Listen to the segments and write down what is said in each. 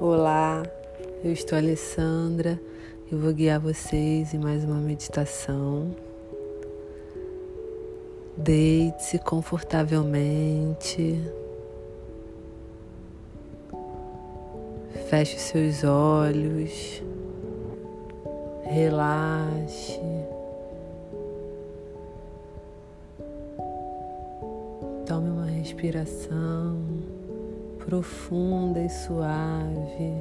Olá, eu estou Alessandra e vou guiar vocês em mais uma meditação. Deite-se confortavelmente. Feche seus olhos. Relaxe. Tome uma respiração profunda e suave.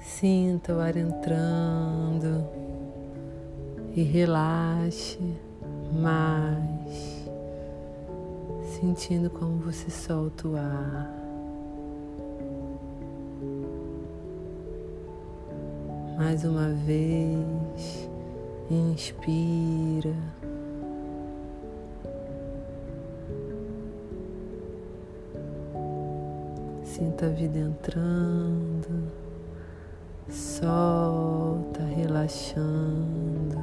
Sinta o ar entrando e relaxe mais, sentindo como você solta o ar. Mais uma vez, inspira. Sinta a vida entrando, solta, relaxando.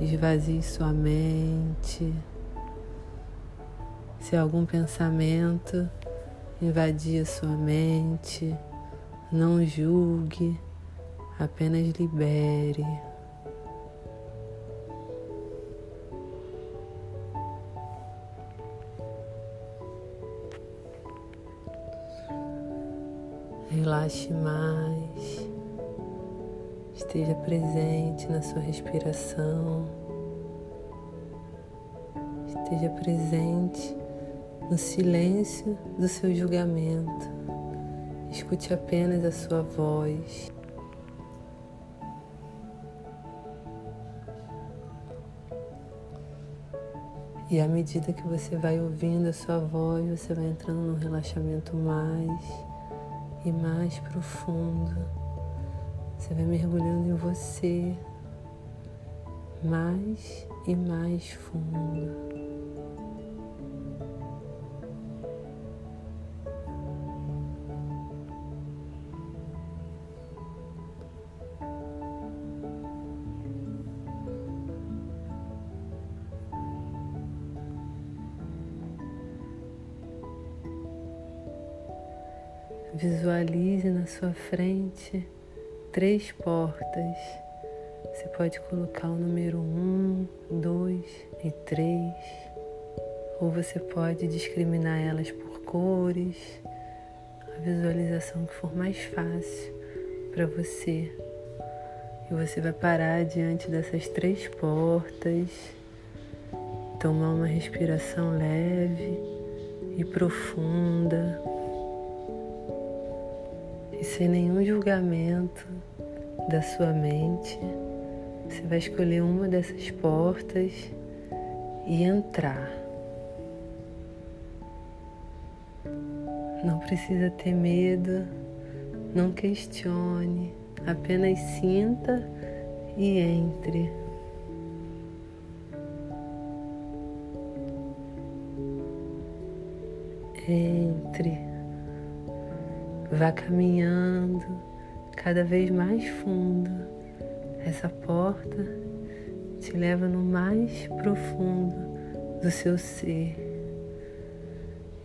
Esvazie sua mente. Se algum pensamento invadir sua mente, não julgue, apenas libere. Relaxe mais, esteja presente na sua respiração, esteja presente no silêncio do seu julgamento. Escute apenas a sua voz. E à medida que você vai ouvindo a sua voz, você vai entrando num relaxamento mais e mais profundo. Você vai mergulhando em você mais e mais fundo. Visualize na sua frente três portas. Você pode colocar o número um, dois e três, ou você pode discriminar elas por cores, a visualização que for mais fácil para você. E você vai parar diante dessas três portas, tomar uma respiração leve e profunda e sem nenhum julgamento da sua mente, você vai escolher uma dessas portas e entrar. Não precisa ter medo, não questione, apenas sinta e entre. Entre. Vá caminhando cada vez mais fundo. Essa porta te leva no mais profundo do seu ser.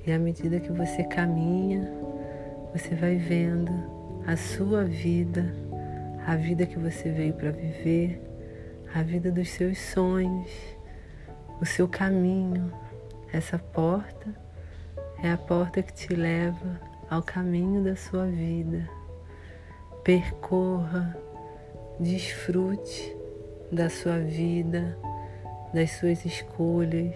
E à medida que você caminha, você vai vendo a sua vida, a vida que você veio para viver, a vida dos seus sonhos, o seu caminho. Essa porta é a porta que te leva ao caminho da sua vida. Percorra, desfrute da sua vida, das suas escolhas.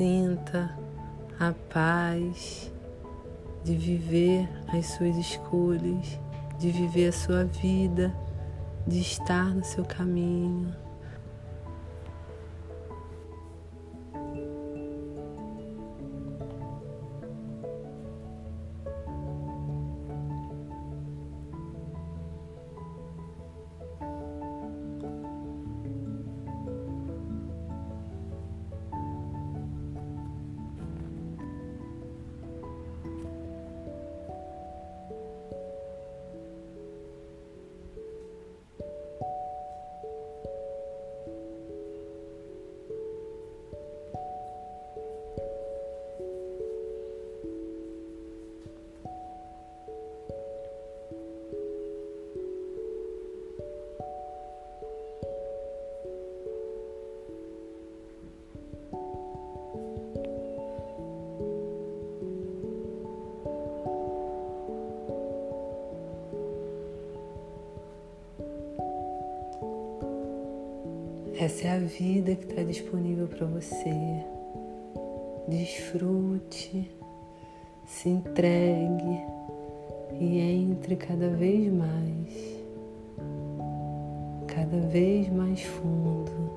Sinta a paz de viver as suas escolhas, de viver a sua vida, de estar no seu caminho. Essa é a vida que está disponível para você. Desfrute, se entregue e entre cada vez mais, cada vez mais fundo.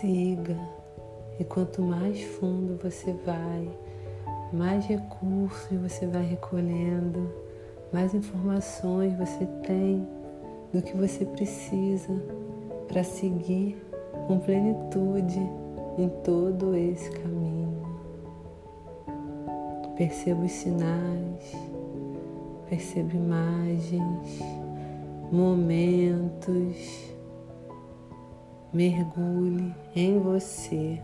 Siga. E quanto mais fundo você vai, mais recursos você vai recolhendo, mais informações você tem do que você precisa para seguir com plenitude em todo esse caminho. Perceba os sinais, perceba imagens, momentos mergulhe em você.